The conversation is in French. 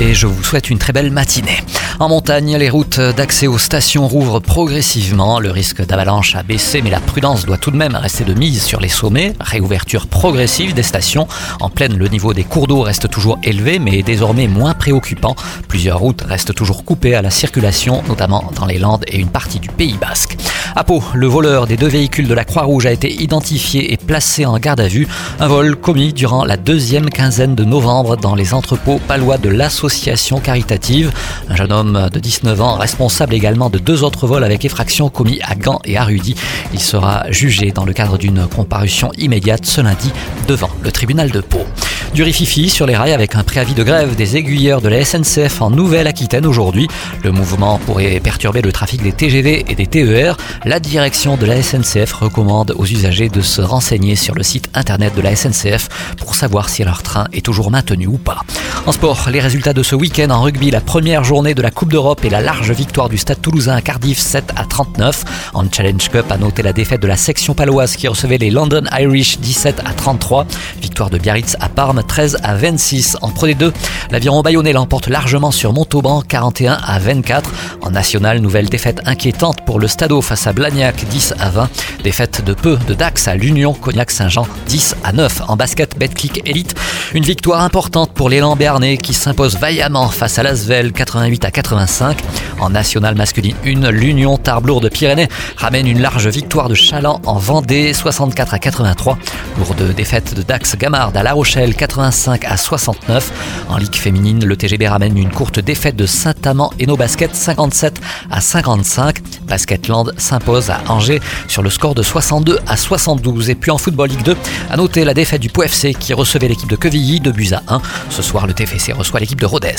Et je vous souhaite une très belle matinée. En montagne, les routes d'accès aux stations rouvrent progressivement. Le risque d'avalanche a baissé, mais la prudence doit tout de même rester de mise sur les sommets. Réouverture progressive des stations. En pleine, le niveau des cours d'eau reste toujours élevé, mais désormais moins préoccupant. Plusieurs routes restent toujours coupées à la circulation, notamment dans les Landes et une partie du Pays Basque. À Pau, le voleur des deux véhicules de la Croix-Rouge a été identifié et placé en garde à vue. Un vol commis durant la deuxième quinzaine de novembre dans les entrepôts palois de l'association caritative. Un jeune homme de 19 ans, responsable également de deux autres vols avec effraction commis à Gand et à Rudy. Il sera jugé dans le cadre d'une comparution immédiate ce lundi devant le tribunal de Pau. Du rififi sur les rails avec un préavis de grève des aiguilleurs de la SNCF en Nouvelle-Aquitaine aujourd'hui. Le mouvement pourrait perturber le trafic des TGV et des TER. La direction de la SNCF recommande aux usagers de se renseigner sur le site internet de la SNCF pour savoir si leur train est toujours maintenu ou pas. En sport, les résultats de ce week-end en rugby, la première journée de la Coupe d'Europe et la large victoire du Stade toulousain à Cardiff 7 à 39. En Challenge Cup, a noté la défaite de la section paloise qui recevait les London Irish 17 à 33. Victoire de Biarritz à Parme 13 à 26. En Pro D2, l'aviron bayonnais l'emporte largement sur Montauban 41 à 24. En national, nouvelle défaite inquiétante pour le Stadeau face à Blagnac 10 à 20. Défaite de peu de Dax à l'Union Cognac-Saint-Jean 10 à 9. En basket, Betclic Elite, une victoire importante pour l'élan Béarnais qui s'impose vaillamment face à l'Asvel 88 à 85. En national masculine 1, l'Union Tarblour de Pyrénées ramène une large victoire de Chaland en Vendée 64 à 83. Lourde défaite de Dax Gamard à La Rochelle 85 à 69. En Ligue féminine, le TGB ramène une courte défaite de Saint-Amand et nos baskets 57 à 55. Basketland s'impose à Angers sur le score de 62 à 72. Et puis en football Ligue 2, à noter la défaite du POFC qui recevait l'équipe de Quevilly de buts à 1. Ce soir, le TFC reçoit l'équipe de Rodez.